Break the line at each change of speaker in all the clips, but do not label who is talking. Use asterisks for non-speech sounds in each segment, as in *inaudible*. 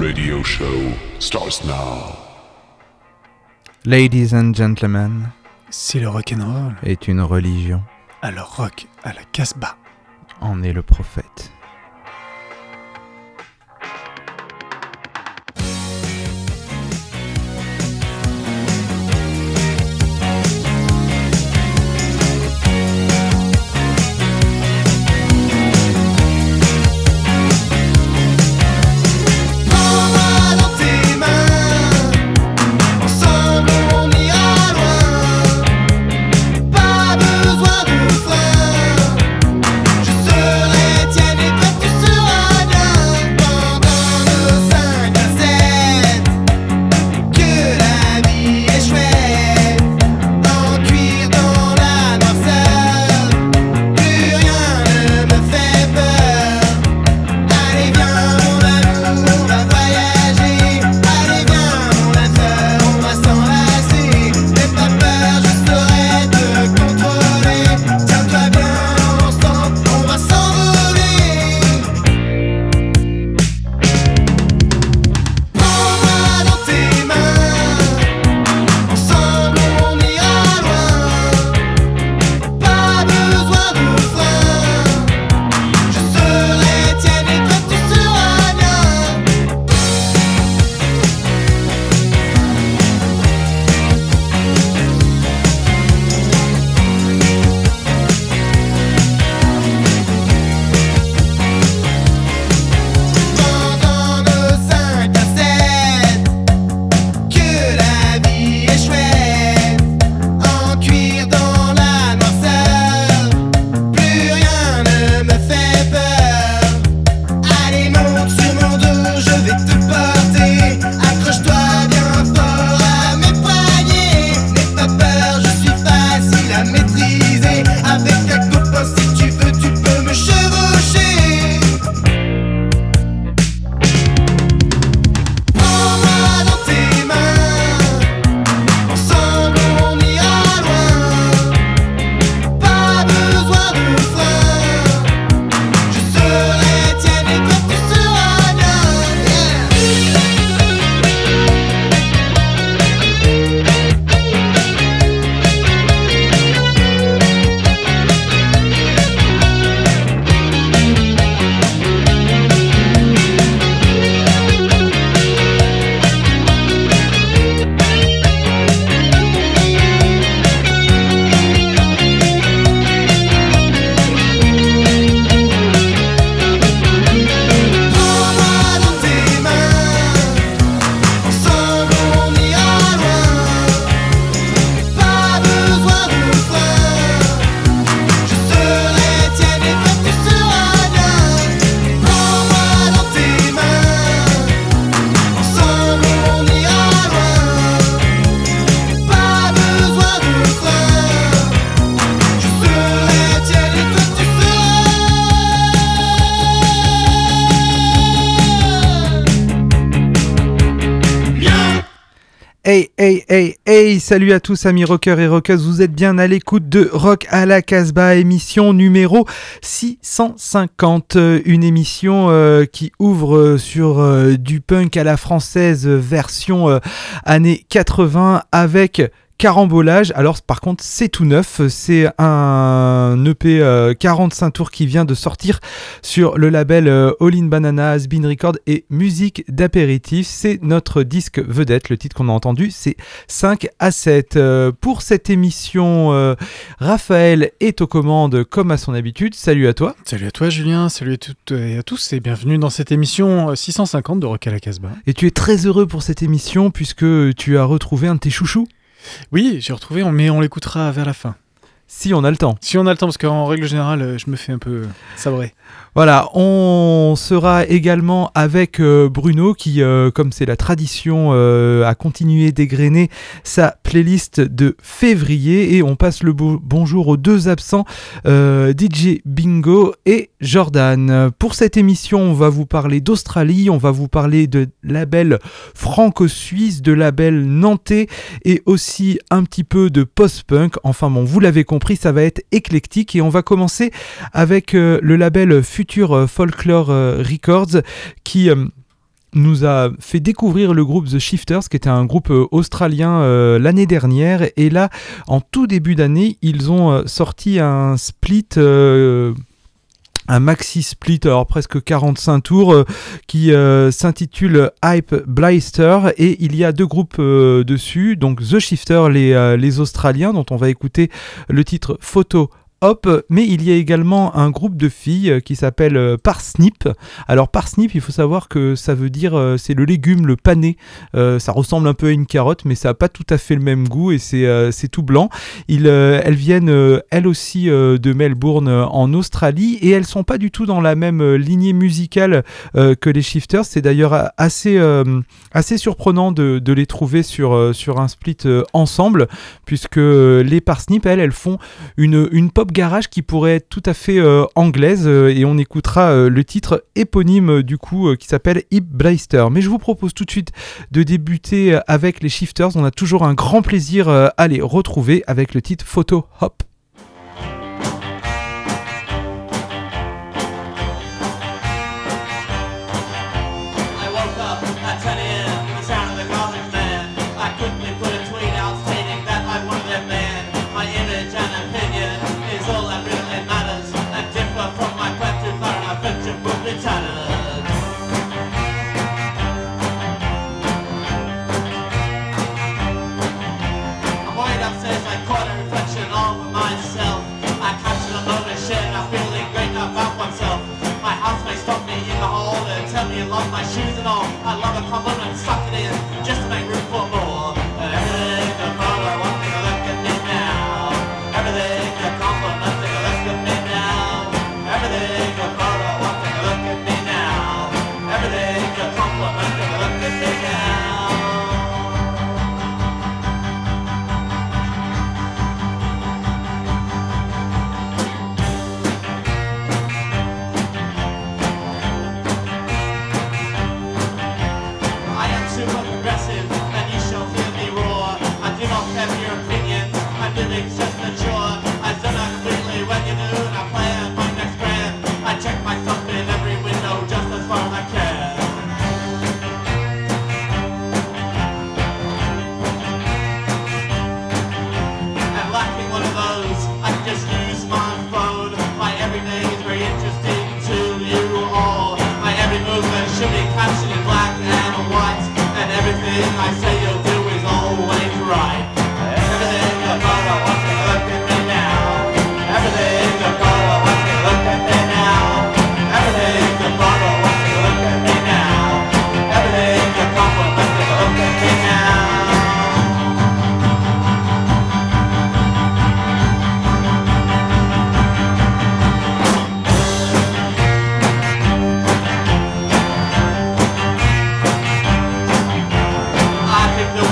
radio show starts now.
Ladies and gentlemen,
si le rock'n'roll
est une religion,
alors rock à la Casbah
en est le prophète. Salut à tous amis rockers et rockeuses, vous êtes bien à l'écoute de Rock à la Casbah, émission numéro 650, une émission euh, qui ouvre sur euh, du punk à la française version euh, années 80 avec Carambolage, alors par contre c'est tout neuf, c'est un EP 45 euh, tours qui vient de sortir sur le label euh, All in Banana, Has Record et Musique d'apéritif. C'est notre disque vedette, le titre qu'on a entendu c'est 5 à 7. Euh, pour cette émission, Raphaël est aux commandes comme à son habitude. Salut à toi.
Salut à toi Julien, salut à toutes et à tous et bienvenue dans cette émission 650 de Rock à la Casbah.
Et tu es très heureux pour cette émission puisque tu as retrouvé un de tes chouchous.
Oui, j'ai retrouvé, mais on l'écoutera vers la fin.
Si on a le temps.
Si on a le temps, parce qu'en règle générale, je me fais un peu sabrer.
Voilà, on sera également avec euh, Bruno qui, euh, comme c'est la tradition, euh, a continué d'égrener sa playlist de février et on passe le bonjour aux deux absents, DJ Bingo et Jordan. Pour cette émission, on va vous parler d'Australie, on va vous parler de label franco-suisse, de label nantais et aussi un petit peu de post-punk. Enfin bon, vous l'avez compris, ça va être éclectique et on va commencer avec le label euh, Folklore euh, Records qui euh, nous a fait découvrir le groupe The Shifters, qui était un groupe australien l'année dernière. Et là, en tout début d'année, ils ont sorti un split. un maxi split, alors presque 45 tours, qui s'intitule Hype Blaster et il y a deux groupes dessus, donc The Shifters, les, les Australiens, dont on va écouter le titre Photo Hop, mais il y a également un groupe de filles euh, qui s'appelle euh, Parsnip. Alors Parsnip, il faut savoir que ça veut dire euh, c'est le légume, le pané. ça ressemble un peu à une carotte, mais ça n'a pas tout à fait le même goût et c'est tout blanc. elles viennent elles aussi de Melbourne en Australie et elles sont pas du tout dans la même lignée musicale que les Shifters. C'est d'ailleurs assez, assez surprenant de, les trouver sur, sur un split ensemble, puisque les Parsnip, elles, elles font une, une pop garage qui pourrait être tout à fait euh, anglaise euh, et on écoutera euh, le titre éponyme du coup qui s'appelle Hip Blaster. Mais je vous propose tout de suite de débuter avec les Shifters. On a toujours un grand plaisir à les retrouver avec le titre Photo Hop.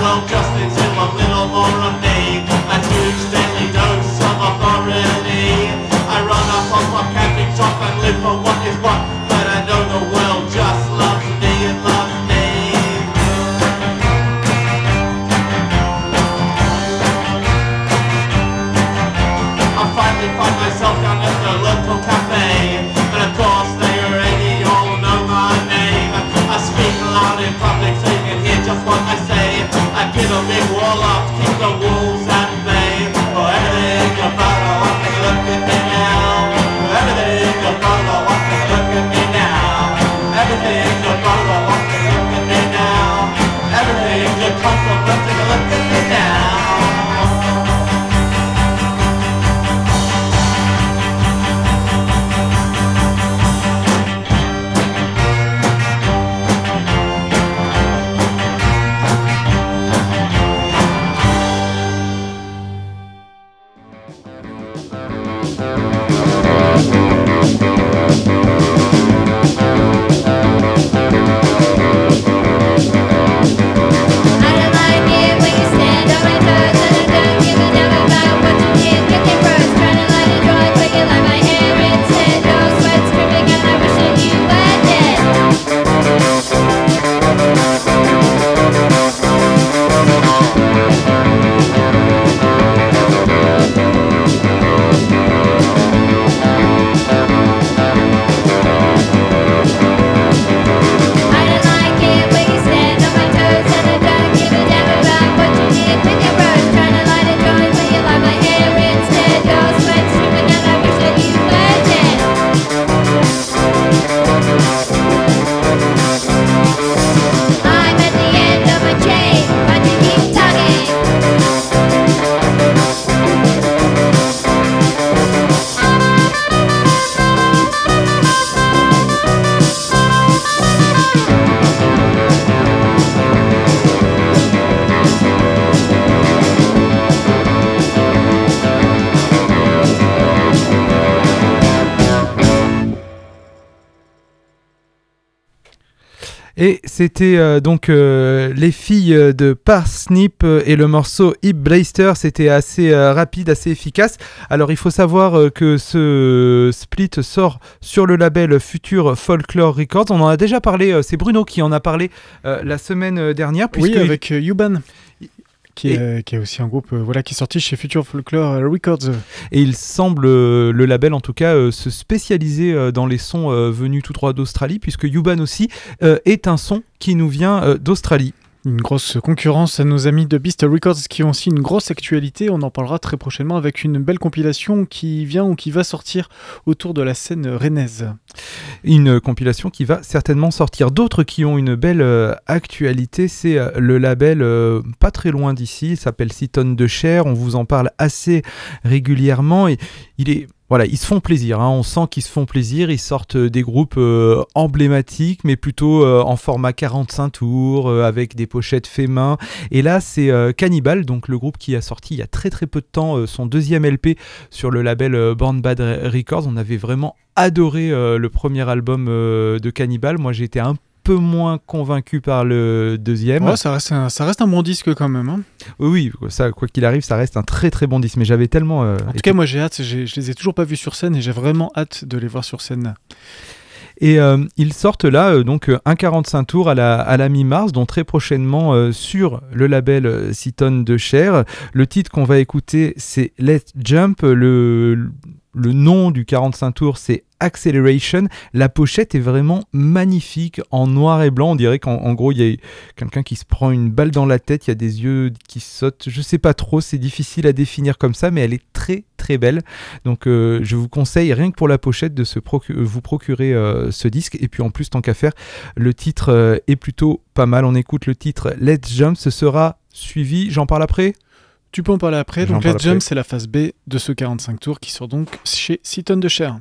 Just Justin, to my little more name. I Tuesday. C'était euh, donc euh, les filles de Parsnip euh, et le morceau Hip Blaster. C'était assez rapide, assez efficace. Alors il faut savoir que ce split sort sur le label Future Folklore Records. On en a déjà parlé, c'est Bruno qui en a parlé la semaine dernière.
Oui, avec Yuban qui est, aussi un groupe euh, voilà, qui est sorti chez Future Folklore euh, Records.
Et il semble, euh, le label en tout cas, se spécialiser dans les sons venus tout droit d'Australie, puisque Yuban aussi est un son qui nous vient d'Australie.
Une grosse concurrence à nos amis de Beast Records qui ont aussi une grosse actualité. On en parlera très prochainement avec une belle compilation qui vient ou qui va sortir autour de la scène rennaise.
Une compilation qui va certainement sortir. D'autres qui ont une belle euh, actualité, c'est euh, le label euh, pas très loin d'ici, il s'appelle Six tonnes de chair. On vous en parle assez régulièrement et il est voilà, ils se font plaisir, hein. on sent qu'ils se font plaisir, ils sortent euh, des groupes euh, emblématiques, mais plutôt euh, en format 45 tours, avec des pochettes fait main. Et là, c'est Cannibal, donc le groupe qui a sorti il y a très très peu de temps son deuxième LP sur le label Born Bad Records. On avait vraiment adoré le premier album de Cannibal. Moi, j'étais un peu moins convaincu par le deuxième.
ça, reste un, ça reste un bon disque quand même. Hein.
Oui, ça, quoi qu'il arrive, ça reste un très très bon disque. Mais j'avais tellement.
Euh, en tout cas, moi j'ai hâte. Je les ai toujours pas vus sur scène et j'ai vraiment hâte de les voir sur scène.
Et euh, ils sortent là euh, donc un 45 tours à la, à la mi-mars, dont très prochainement sur le label Citon de Cher. Le titre qu'on va écouter, c'est Let's Jump. Le, le nom du 45 tours, c'est Acceleration. La pochette est vraiment magnifique en noir et blanc. On dirait qu'en gros, il y a quelqu'un qui se prend une balle dans la tête, il y a des yeux qui sautent. Je sais pas trop, c'est difficile à définir comme ça, mais elle est très très belle. Donc euh, je vous conseille, rien que pour la pochette, de se vous procurer euh, ce disque. Et puis en plus, tant qu'à faire, le titre euh, est plutôt pas mal. On écoute le titre Let's Jump. Ce sera suivi, j'en parle après?
Tu peux en parler après. Donc Let's Jump, c'est la phase B de ce 45 tours qui sort donc chez 6 tonnes de chair.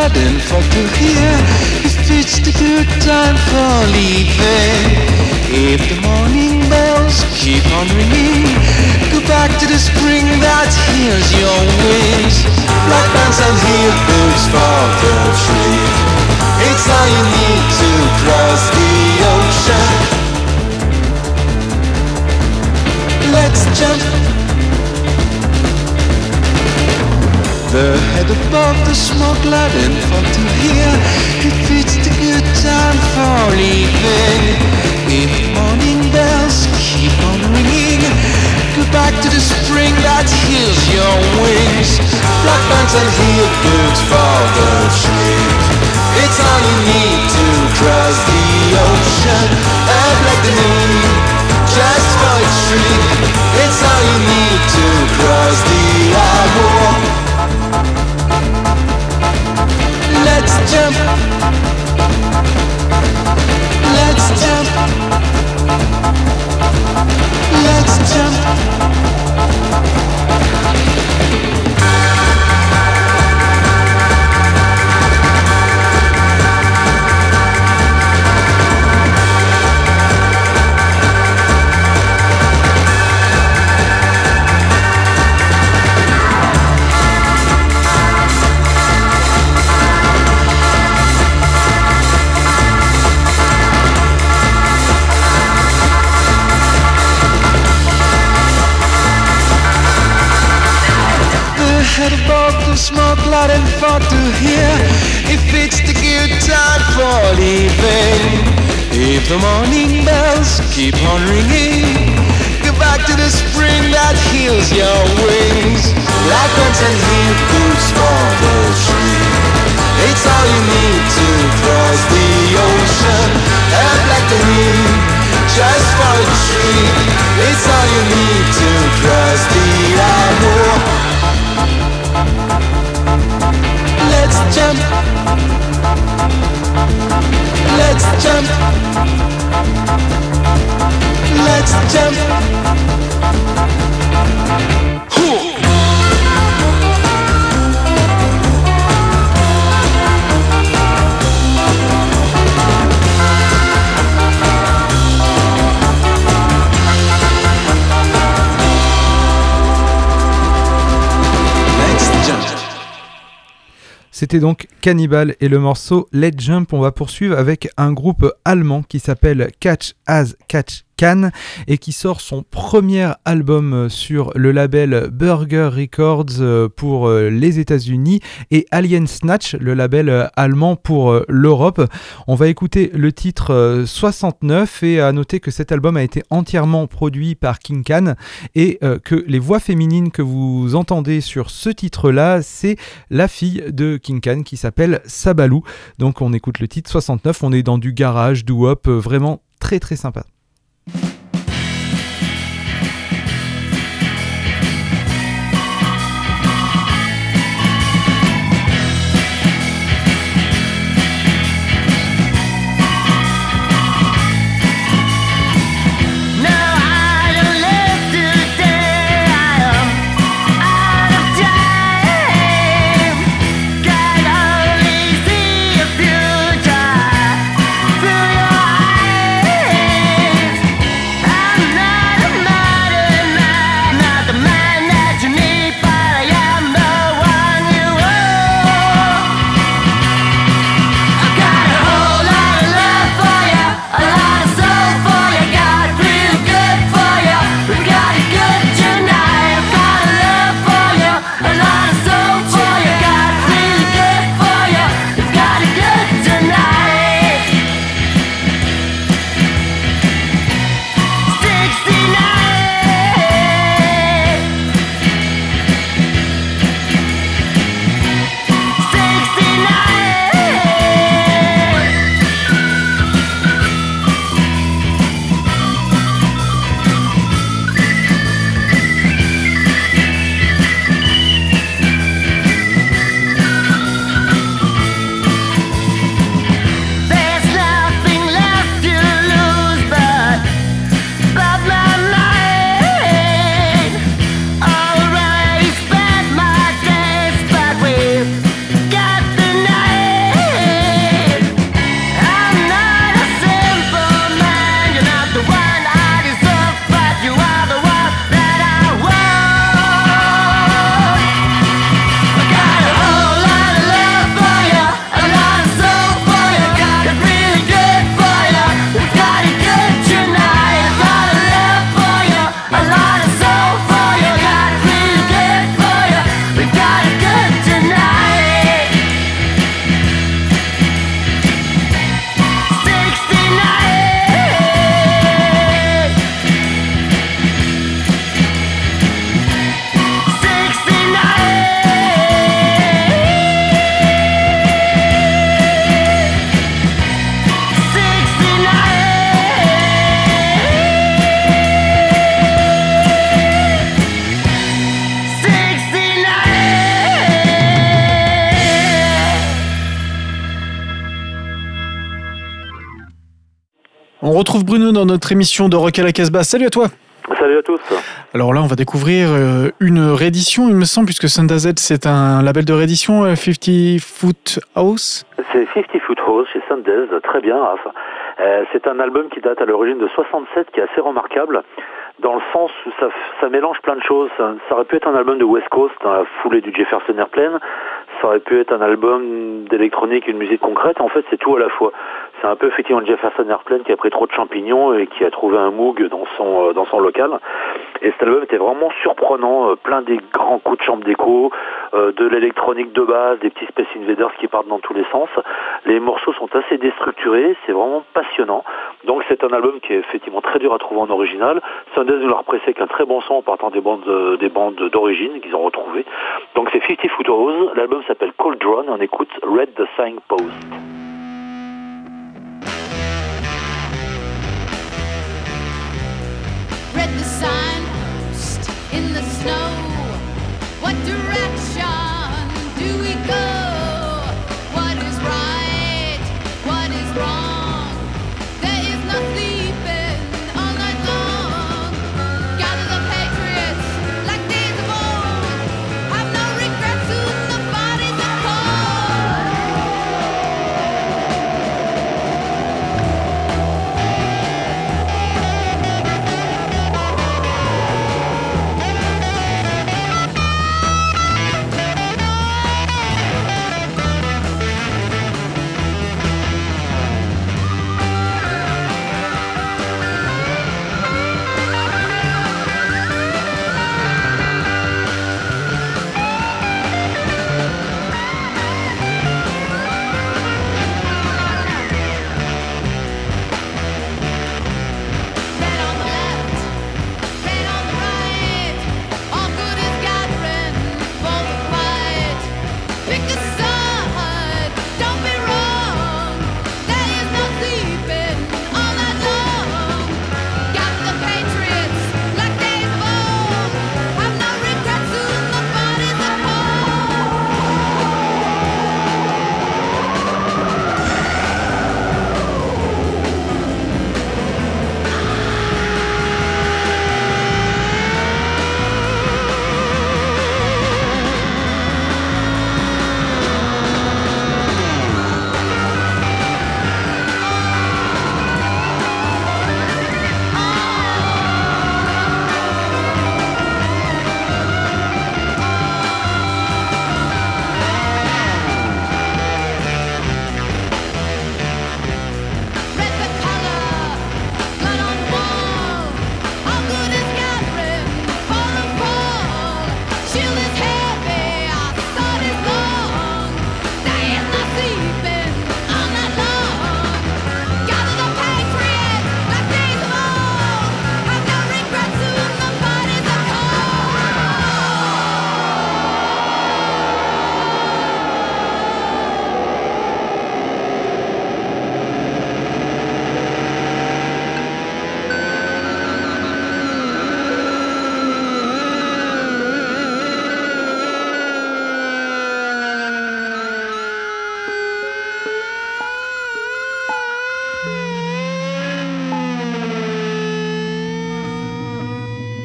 bad and fucked up here. flooding onto here If it's the good time for leaving. If morning bells keep on ringing Go back to the spring that heals your wings. Black bands and
C'était donc Cannibal et le morceau Let Jump. On va poursuivre avec un groupe allemand qui s'appelle Catch As Catch Et qui sort son premier album euh, sur le label Burger Records euh, pour euh, les États-Unis et Alien Snatch, le label allemand pour l'Europe. On va écouter le titre euh, 69 et à noter que cet album a été entièrement produit par King Can et que les voix féminines que vous entendez sur ce titre-là, c'est la fille de King Can qui s'appelle Sabalou. Donc on écoute le titre 69, on est dans du garage, du euh, vraiment très très sympa.
Dans notre émission de Rock à la Casbah. Salut à toi
Salut à tous.
Alors là, on va découvrir euh, une réédition, il me semble, puisque Santa Z, c'est un label de réédition, euh, 50 Foot House.
C'est 50 Foot House chez Sundance, très bien, Raph. Euh, c'est un album qui date à l'origine de 67, qui est assez remarquable, dans le sens où ça, ça mélange plein de choses. Ça, ça aurait pu être un album de West Coast, dans la foulée du Jefferson Airplane, ça aurait pu être un album d'électronique, une musique concrète, en fait c'est tout à la fois. C'est un peu effectivement Jefferson Airplane qui a pris trop de champignons et qui a trouvé un Moog dans son euh, dans son local. Et cet album était vraiment surprenant, euh, plein des grands coups de chambre d'écho, euh, de l'électronique de base, des petits Space Invaders qui partent dans tous les sens. Les morceaux sont assez déstructurés, c'est vraiment passionnant. Donc c'est un album qui est effectivement très dur à trouver en original. Sundance nous l'a repressé avec un très bon son en partant des bandes des bandes d'origine qu'ils ont retrouvées. Donc c'est 50 Foot Rose, l'album s'appelle Cold Drone, on écoute Red the Signpost.
Read the signpost in the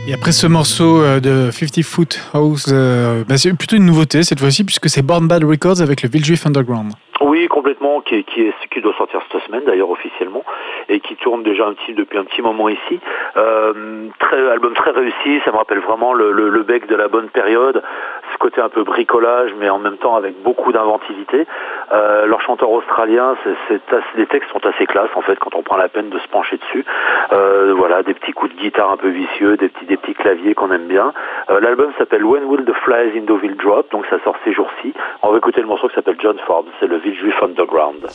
Et après ce morceau euh, de 50 Foot House, euh, bah, c'est plutôt une nouveauté cette fois-ci puisque c'est Born Bad Records avec le Villejuif Underground.
Oui, complètement, qui, qui, est, qui doit sortir cette semaine d'ailleurs officiellement et qui tourne déjà un petit, depuis un petit moment ici. Euh, album très réussi, ça me rappelle vraiment le, le bec de la bonne période, ce côté un peu bricolage mais en même temps avec beaucoup d'inventivité. Euh, leur chanteur australien, c'est, les textes sont assez classe en fait quand on prend la peine de se pencher dessus. Euh, voilà, des petits coups de guitare un peu vicieux, des petits, des petits claviers qu'on aime bien. Euh, l'album s'appelle When Will the Flies in Deauville Drop, donc ça sort ces jours-ci. On va écouter le morceau qui s'appelle John Forbes, c'est le Villejuif Underground.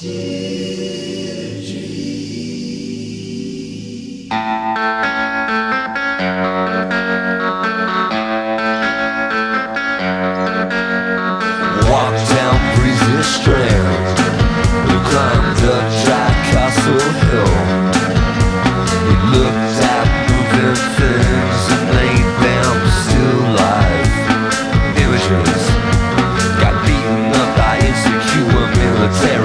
Walked We climbed Jack Castle Hill. Looked at moving things And laid them still Images Got beaten up by insecure military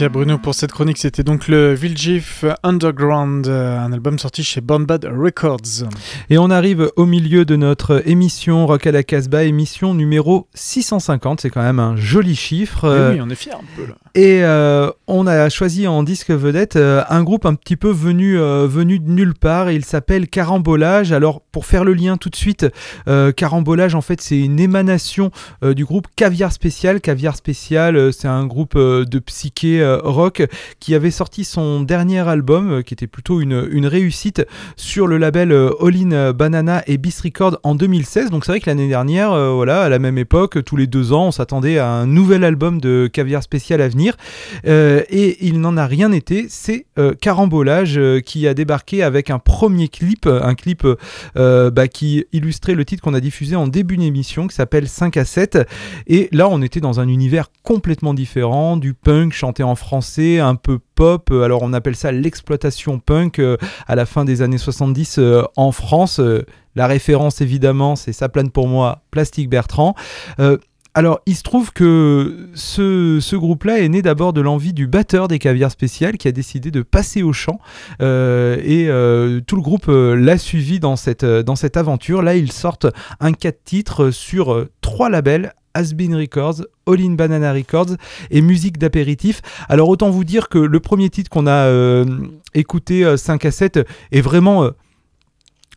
merci à Bruno pour cette chronique. C'était donc le Villagif Underground, euh, un album sorti chez Born Bad Records.
Et on arrive au milieu de notre émission Rock à la Casbah, émission numéro 650. C'est quand même un joli chiffre.
Et
Euh,
oui, on est fiers un peu là.
Et euh, on a choisi en disque vedette euh, un groupe un petit peu venu, euh, venu de nulle part. Il s'appelle Carambolage. Alors, pour faire le lien tout de suite, euh, Carambolage, en fait, c'est une émanation du groupe Caviar Spécial. Caviar Spécial, c'est un groupe de psyché rock qui avait sorti son dernier album, euh, qui était plutôt une, réussite, sur le label euh, All In Banana et Beast Record en 2016. Donc, c'est vrai que l'année dernière, euh, voilà, à la même époque, tous les deux ans, on s'attendait à un nouvel album de Caviar Spécial à venir. Euh, et il n'en a rien été. C'est euh, Carambolage euh, qui a débarqué avec un premier clip, un clip euh, bah, qui illustrait le titre qu'on a diffusé en début d'émission qui s'appelle 5 à 7. Et là, on était dans un univers complètement différent, du punk chanté en français, un peu pop. Euh, Alors, on appelle ça l'exploitation punk euh, à la fin des années 70 euh, en France. La référence, évidemment, c'est Ça plane pour moi, Plastique Bertrand. Alors, il se trouve que ce, ce groupe-là est né d'abord de l'envie du batteur des Caviars Spécial qui a décidé de passer au chant et tout le groupe l'a suivi dans cette, dans cette aventure. Là, ils sortent un 4 titres sur trois labels. Asbin Records, All in Banana Records et Musique d'apéritif. Alors autant vous dire que le premier titre qu'on a euh, écouté euh, 5 à 7 est vraiment euh,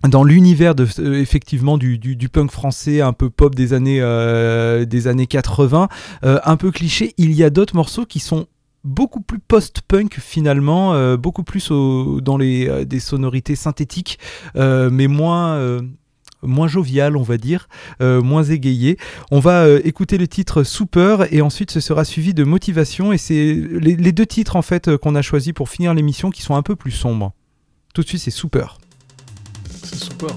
dans l'univers euh, effectivement du, punk français un peu pop des années euh, des années 80 euh, un peu cliché il y a d'autres morceaux qui sont beaucoup plus post-punk finalement euh, beaucoup plus dans les euh, des sonorités synthétiques euh, mais moins euh, moins jovial, on va dire, euh, moins égayé. On va euh, écouter le titre Super et ensuite ce sera suivi de Motivation et c'est les, deux titres en fait euh, qu'on a choisis pour finir l'émission qui sont un peu plus sombres. Tout de suite c'est Super.
C'est super.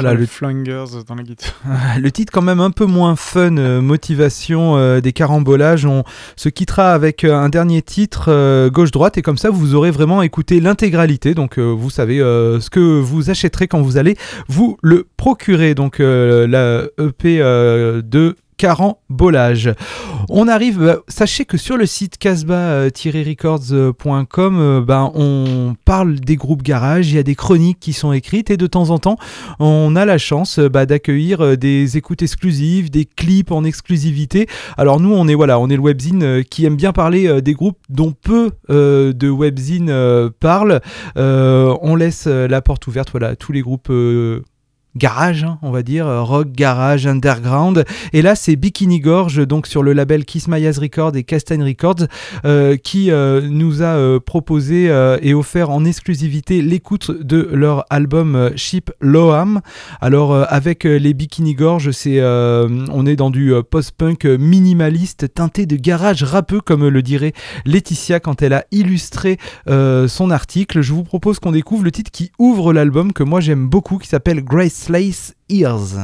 Voilà, le
le flangers dans la guitare. *laughs*
Le titre quand même un peu moins fun, euh, motivation euh, des carambolages. On se quittera avec euh, un dernier titre euh, gauche-droite et comme ça vous aurez vraiment écouté l'intégralité. Donc vous savez ce que vous achèterez quand vous allez vous le procurer. Donc la EP de carambolage. On arrive, bah, sachez que sur le site casbah-records.com, euh, ben, on parle des groupes garage, il y a des chroniques qui sont écrites et de temps en temps, on a la chance euh, bah, d'accueillir euh, des écoutes exclusives, des clips en exclusivité. Alors nous, on est voilà, on est le webzine qui aime bien parler des groupes dont peu de webzine euh, parlent. On laisse la porte ouverte, voilà, tous les groupes. Garage, hein, on va dire, euh, rock, garage, underground. Et là, c'est Bikini Gorge, donc sur le label Kiss My Ass Records et Castagne Records, euh, qui euh, nous a proposé et offert en exclusivité l'écoute de leur album Ship Loam. Alors, avec les Bikini Gorge, on est dans du post-punk minimaliste, teinté de garage rappeux, comme le dirait Laetitia quand elle a illustré son article. Je vous propose qu'on découvre le titre qui ouvre l'album, que moi j'aime beaucoup, qui s'appelle Slays Ears.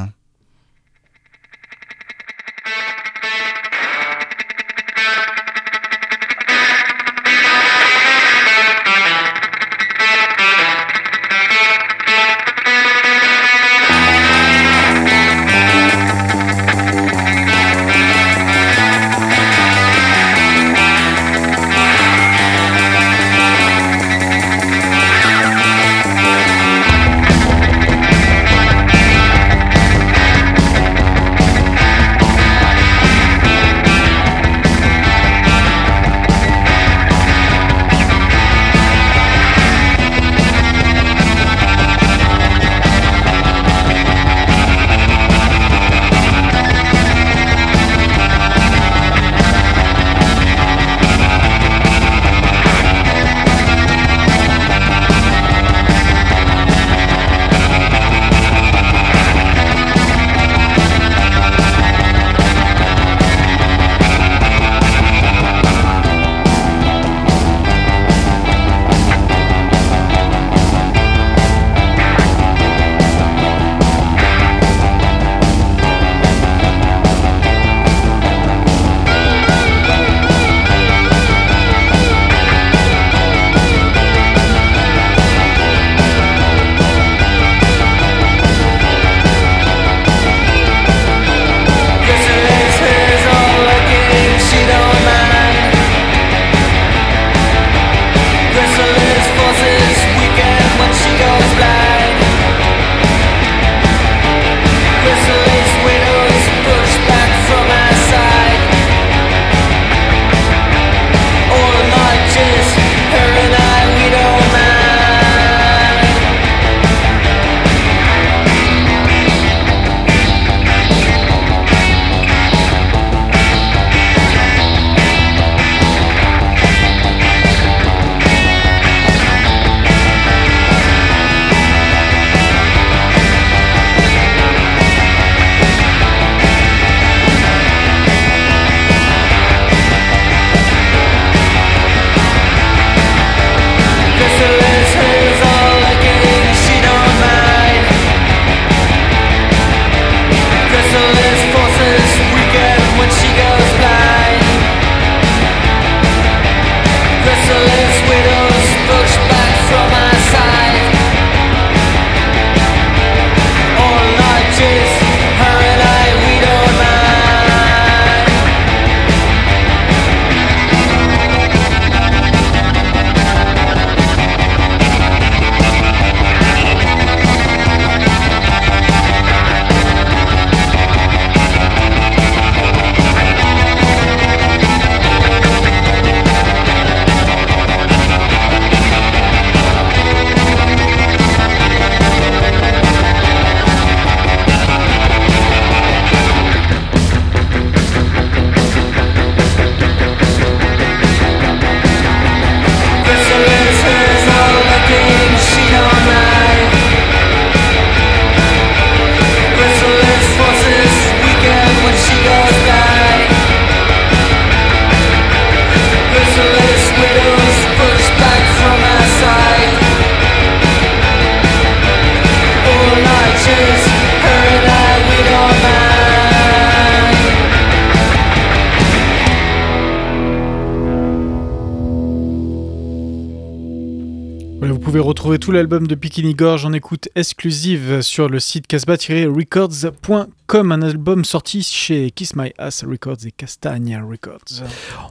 Vous pouvez retrouver tout l'album de Bikini Gorge en écoute exclusive sur le site casbah-records.com, un album sorti chez Kiss My Ass Records et Castagna Records.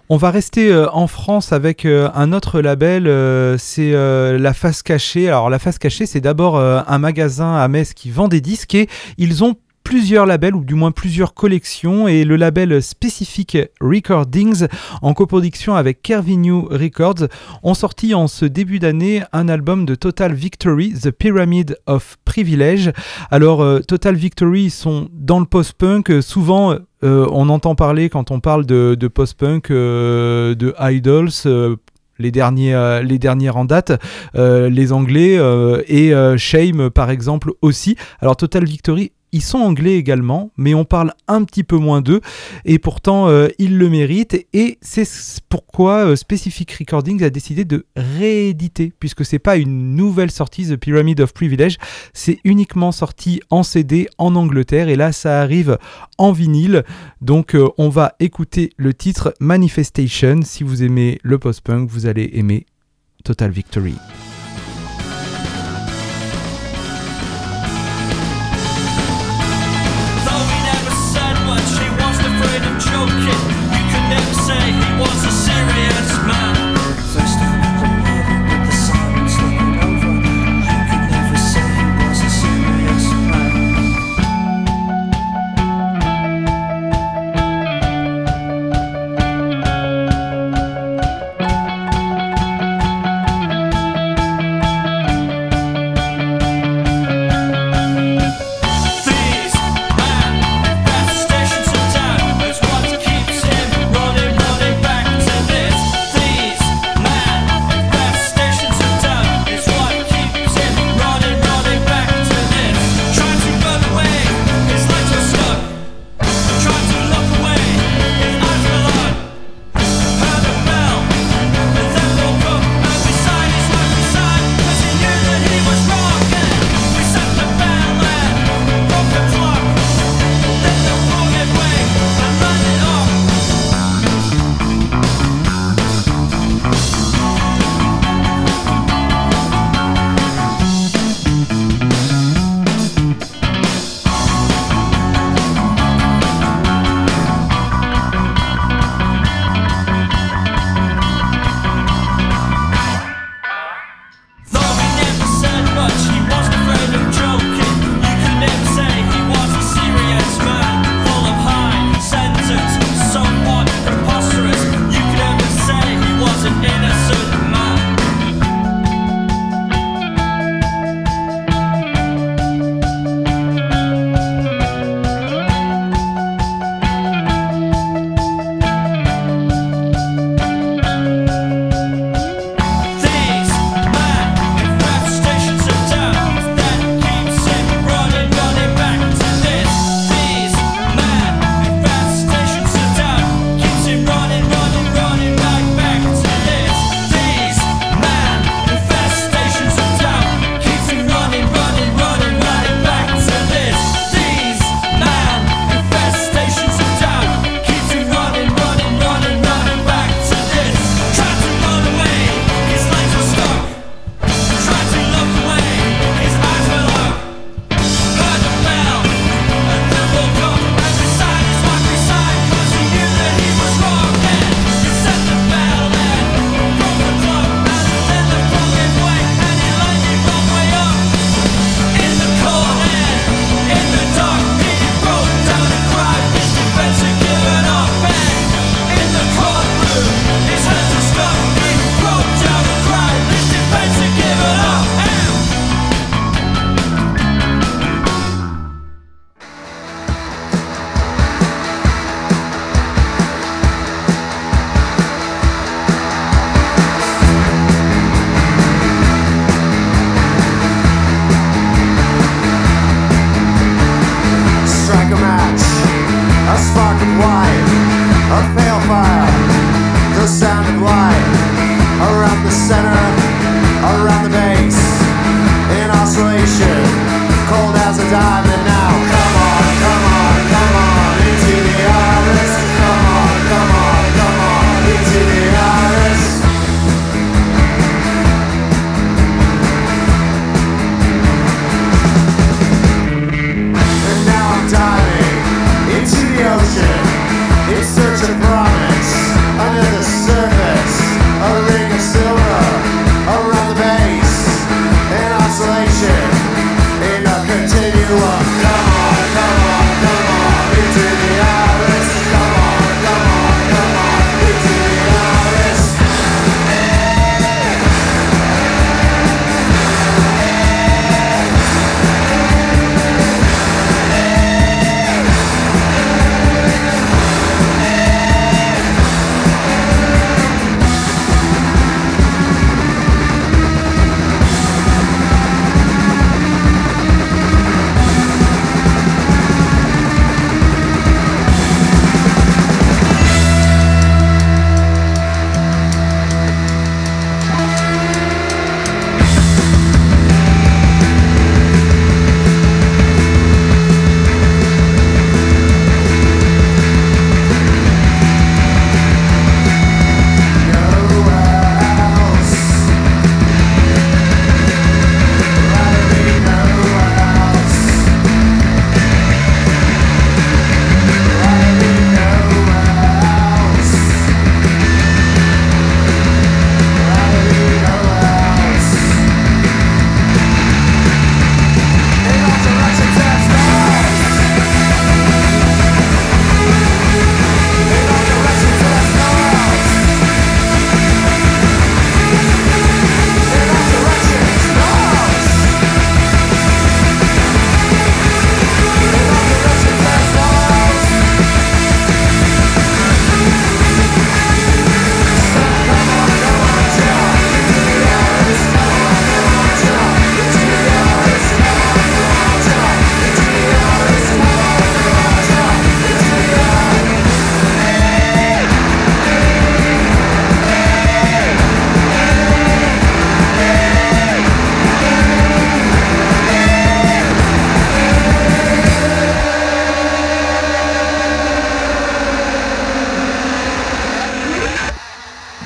On va rester euh, en France avec euh, un autre label, euh, c'est La Face Cachée. Alors La Face Cachée, c'est d'abord un magasin à Metz qui vend des disques et ils ont plusieurs labels ou du moins plusieurs collections et le label spécifique Recordings en coproduction avec Kervinue Records ont sorti en ce début d'année un album de Total Victory, The Pyramid of Privilege. Alors euh, Total Victory sont dans le post-punk, souvent euh, on entend parler quand on parle de, post-punk euh, de Idols. les derniers, les dernières en date, les Anglais et Shame par exemple aussi. Alors Total Victory, ils sont anglais également, mais on parle un petit peu moins d'eux et pourtant euh, ils le méritent et c'est pourquoi euh, Specific Recordings a décidé de rééditer puisque c'est pas une nouvelle sortie The Pyramid of Privilege, c'est uniquement sorti en CD en Angleterre et là ça arrive en vinyle. Donc euh, on va écouter le titre Manifestation. Si vous aimez le post-punk, vous allez aimer Total Victory.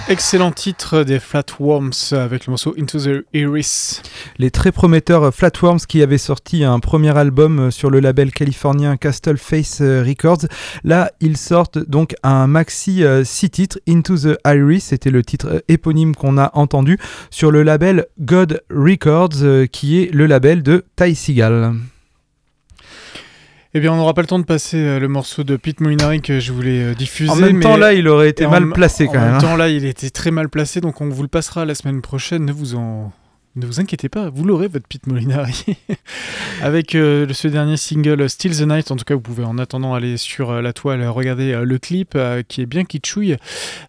Excellent titre des Flatworms avec le morceau Into the Iris.
Les très prometteurs Flatworms qui avaient sorti un premier album euh, sur le label californien Castle Face euh, Records. Là, ils sortent donc un maxi 6 titres, Into the Iris, c'était le titre euh, éponyme qu'on a entendu, sur le label God Records, euh, qui est le label de Ty Seagal.
Eh bien, on n'aura pas le temps de passer euh, le morceau de Pete Molinari que je voulais euh, diffuser.
En même
mais-
temps, là, il aurait été
en
mal placé
en
quand même.
même
hein.
temps, là, il était très mal placé, donc on vous le passera la semaine prochaine. Ne vous en. Ne vous inquiétez pas, vous l'aurez votre Pete Molinari. *laughs* Avec euh, ce dernier single Still the Night, en tout cas, vous pouvez en attendant aller sur euh, la toile, euh, regarder euh, le clip euh, qui est bien kitschouille.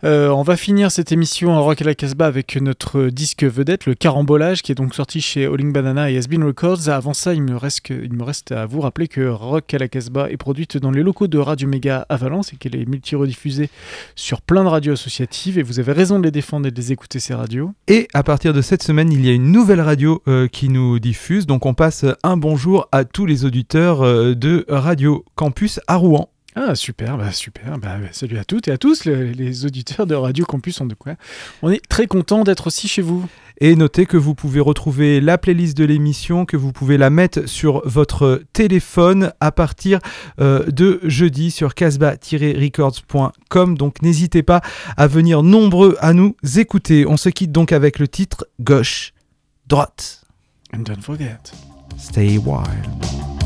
Euh, on va finir cette émission en Rock à la Casbah avec notre disque vedette, le Carambolage, qui est donc sorti chez Alling Banana et Has-Been Records. Avant ça, il me, reste il me reste à vous rappeler que Rock à la Casbah est produite dans les locaux de Radio Méga à Valence et qu'elle est multi-rediffusée sur plein de radios associatives. Et vous avez raison de les défendre et de les écouter, ces radios.
Et à partir de cette semaine, il y a une nouvelle radio euh, qui nous diffuse. Donc on passe un bonjour à tous les auditeurs euh, de Radio Campus à Rouen.
Ah, super, bah, super. Bah, bah, salut à toutes et à tous, le- les auditeurs de Radio Campus ont de quoi. On est très content d'être aussi chez vous.
Et notez que vous pouvez retrouver la playlist de l'émission, que vous pouvez la mettre sur votre téléphone à partir euh, de jeudi sur casbah-records.com. Donc n'hésitez pas à venir nombreux à nous écouter. On se quitte donc avec le titre Gauche, droite.
And don't forget.
Stay wild.